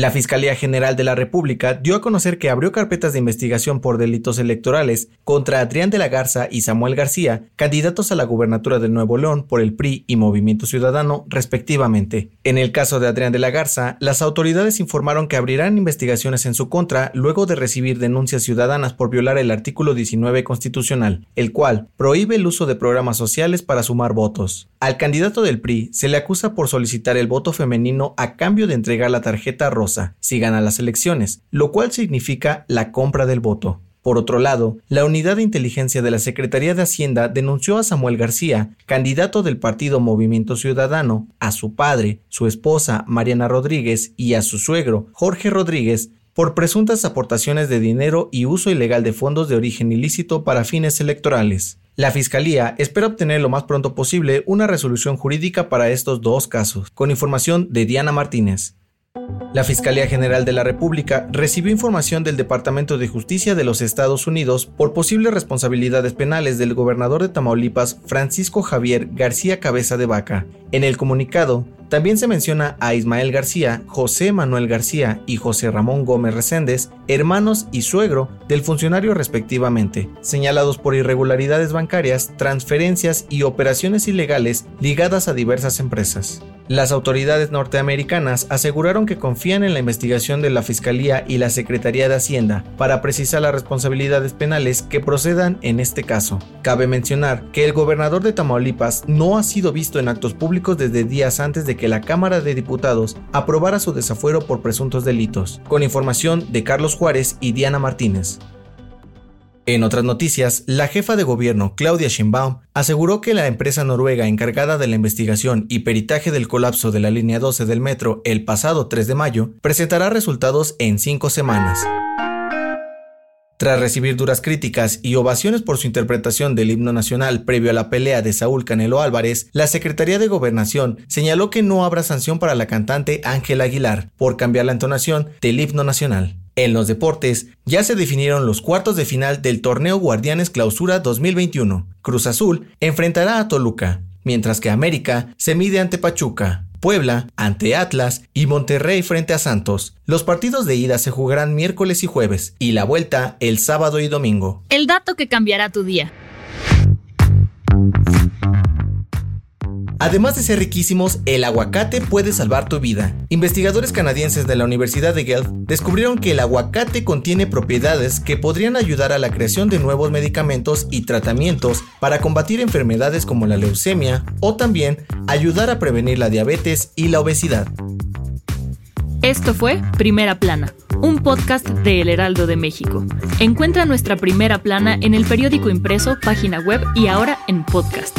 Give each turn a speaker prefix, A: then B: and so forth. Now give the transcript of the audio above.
A: La Fiscalía General de la República dio a conocer que abrió carpetas de investigación por delitos electorales contra Adrián de la Garza y Samuel García, candidatos a la gubernatura de Nuevo León por el PRI y Movimiento Ciudadano, respectivamente. En el caso de Adrián de la Garza, las autoridades informaron que abrirán investigaciones en su contra luego de recibir denuncias ciudadanas por violar el artículo 19 constitucional, el cual prohíbe el uso de programas sociales para sumar votos. Al candidato del PRI se le acusa por solicitar el voto femenino a cambio de entregar la tarjeta rosa si gana las elecciones, lo cual significa la compra del voto. Por otro lado, la unidad de inteligencia de la Secretaría de Hacienda denunció a Samuel García, candidato del partido Movimiento Ciudadano, a su padre, su esposa Mariana Rodríguez y a su suegro Jorge Rodríguez por presuntas aportaciones de dinero y uso ilegal de fondos de origen ilícito para fines electorales. La Fiscalía espera obtener lo más pronto posible una resolución jurídica para estos dos casos, con información de Diana Martínez. La Fiscalía General de la República recibió información del Departamento de Justicia de los Estados Unidos por posibles responsabilidades penales del gobernador de Tamaulipas, Francisco Javier García Cabeza de Vaca. En el comunicado, también se menciona a Ismael García, José Manuel García y José Ramón Gómez Reséndez, hermanos y suegro del funcionario respectivamente, señalados por irregularidades bancarias, transferencias y operaciones ilegales ligadas a diversas empresas. Las autoridades norteamericanas aseguraron que confían en la investigación de la Fiscalía y la Secretaría de Hacienda para precisar las responsabilidades penales que procedan en este caso. Cabe mencionar que el gobernador de Tamaulipas no ha sido visto en actos públicos desde días antes de que la Cámara de Diputados aprobara su desafuero por presuntos delitos, con información de Carlos Juárez y Diana Martínez. En otras noticias, la jefa de gobierno, Claudia Sheinbaum, aseguró que la empresa noruega encargada de la investigación y peritaje del colapso de la línea 12 del metro el pasado 3 de mayo presentará resultados en cinco semanas. Tras recibir duras críticas y ovaciones por su interpretación del himno nacional previo a la pelea de Saúl Canelo Álvarez, la Secretaría de Gobernación señaló que no habrá sanción para la cantante Ángela Aguilar por cambiar la entonación del himno nacional. En los deportes, ya se definieron los cuartos de final del torneo Guardianes Clausura 2021. Cruz Azul enfrentará a Toluca, mientras que América se mide ante Pachuca. Puebla ante Atlas y Monterrey frente a Santos. Los partidos de ida se jugarán miércoles y jueves y la vuelta el sábado y domingo.
B: El dato que cambiará tu día.
A: Además de ser riquísimos, el aguacate puede salvar tu vida. Investigadores canadienses de la Universidad de Guelph descubrieron que el aguacate contiene propiedades que podrían ayudar a la creación de nuevos medicamentos y tratamientos para combatir enfermedades como la leucemia o también ayudar a prevenir la diabetes y la obesidad.
B: Esto fue Primera Plana, un podcast de El Heraldo de México. Encuentra nuestra Primera Plana en el periódico impreso, página web y ahora en podcast.